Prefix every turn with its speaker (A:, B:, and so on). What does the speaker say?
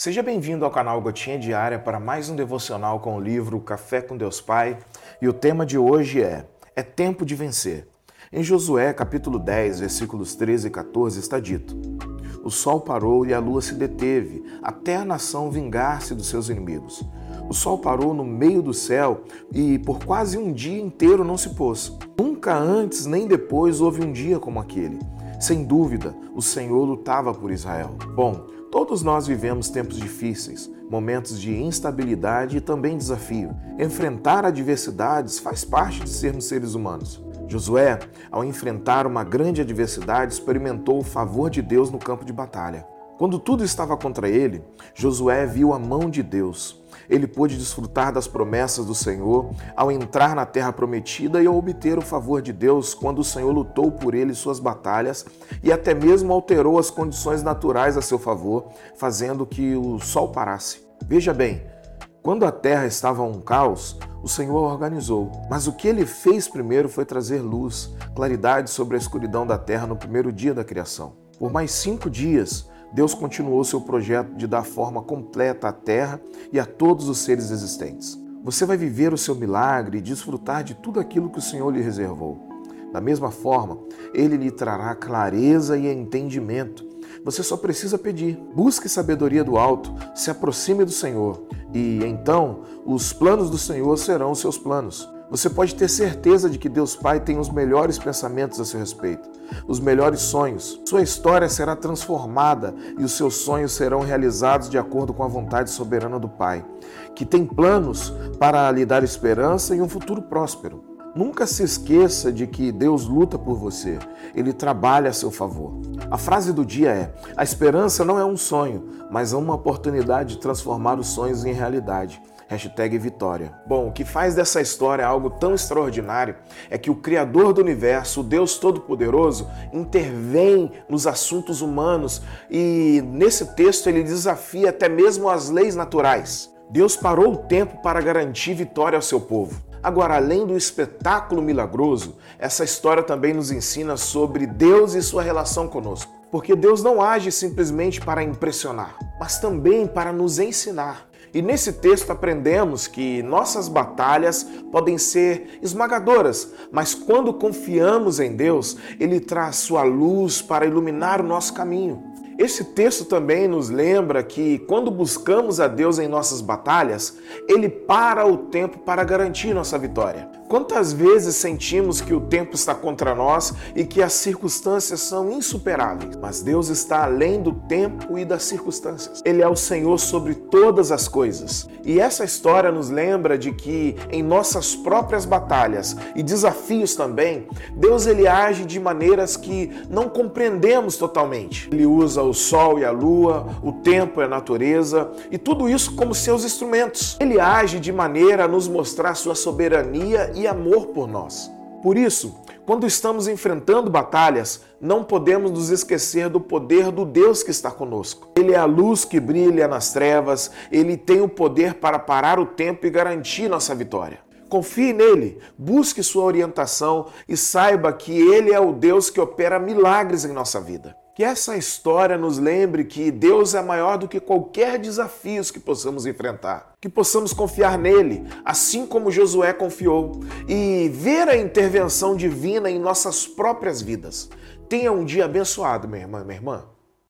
A: Seja bem-vindo ao canal Gotinha Diária para mais um devocional com o livro Café com Deus Pai. E o tema de hoje é: É tempo de vencer. Em Josué, capítulo 10, versículos 13 e 14, está dito: O sol parou e a lua se deteve, até a nação vingar-se dos seus inimigos. O sol parou no meio do céu e por quase um dia inteiro não se pôs. Nunca antes nem depois houve um dia como aquele. Sem dúvida, o Senhor lutava por Israel. Bom, Todos nós vivemos tempos difíceis, momentos de instabilidade e também desafio. Enfrentar adversidades faz parte de sermos seres humanos. Josué, ao enfrentar uma grande adversidade, experimentou o favor de Deus no campo de batalha. Quando tudo estava contra ele, Josué viu a mão de Deus. Ele pôde desfrutar das promessas do Senhor ao entrar na terra prometida e ao obter o favor de Deus quando o Senhor lutou por ele suas batalhas e até mesmo alterou as condições naturais a seu favor, fazendo que o sol parasse. Veja bem, quando a terra estava um caos, o Senhor organizou. Mas o que ele fez primeiro foi trazer luz, claridade sobre a escuridão da terra no primeiro dia da criação. Por mais cinco dias, Deus continuou seu projeto de dar forma completa à terra e a todos os seres existentes. Você vai viver o seu milagre e desfrutar de tudo aquilo que o Senhor lhe reservou. Da mesma forma, Ele lhe trará clareza e entendimento. Você só precisa pedir. Busque sabedoria do alto, se aproxime do Senhor, e então os planos do Senhor serão os seus planos. Você pode ter certeza de que Deus Pai tem os melhores pensamentos a seu respeito, os melhores sonhos. Sua história será transformada e os seus sonhos serão realizados de acordo com a vontade soberana do Pai, que tem planos para lhe dar esperança e um futuro próspero. Nunca se esqueça de que Deus luta por você, Ele trabalha a seu favor. A frase do dia é: A esperança não é um sonho, mas é uma oportunidade de transformar os sonhos em realidade. Hashtag Vitória. Bom, o que faz dessa história algo tão extraordinário é que o Criador do universo, o Deus Todo-Poderoso, intervém nos assuntos humanos e nesse texto ele desafia até mesmo as leis naturais. Deus parou o tempo para garantir vitória ao seu povo. Agora, além do espetáculo milagroso, essa história também nos ensina sobre Deus e sua relação conosco. Porque Deus não age simplesmente para impressionar, mas também para nos ensinar. E nesse texto aprendemos que nossas batalhas podem ser esmagadoras, mas quando confiamos em Deus, Ele traz sua luz para iluminar o nosso caminho. Esse texto também nos lembra que quando buscamos a Deus em nossas batalhas, Ele para o tempo para garantir nossa vitória. Quantas vezes sentimos que o tempo está contra nós e que as circunstâncias são insuperáveis? Mas Deus está além do tempo e das circunstâncias. Ele é o Senhor sobre todas as coisas. E essa história nos lembra de que em nossas próprias batalhas e desafios também, Deus ele age de maneiras que não compreendemos totalmente. Ele usa o sol e a lua, o tempo e a natureza, e tudo isso como seus instrumentos. Ele age de maneira a nos mostrar sua soberania e amor por nós. Por isso, quando estamos enfrentando batalhas, não podemos nos esquecer do poder do Deus que está conosco. Ele é a luz que brilha nas trevas, ele tem o poder para parar o tempo e garantir nossa vitória. Confie nele, busque sua orientação e saiba que ele é o Deus que opera milagres em nossa vida. Que essa história nos lembre que Deus é maior do que qualquer desafio que possamos enfrentar. Que possamos confiar nele, assim como Josué confiou, e ver a intervenção divina em nossas próprias vidas. Tenha um dia abençoado, minha irmã, minha irmã.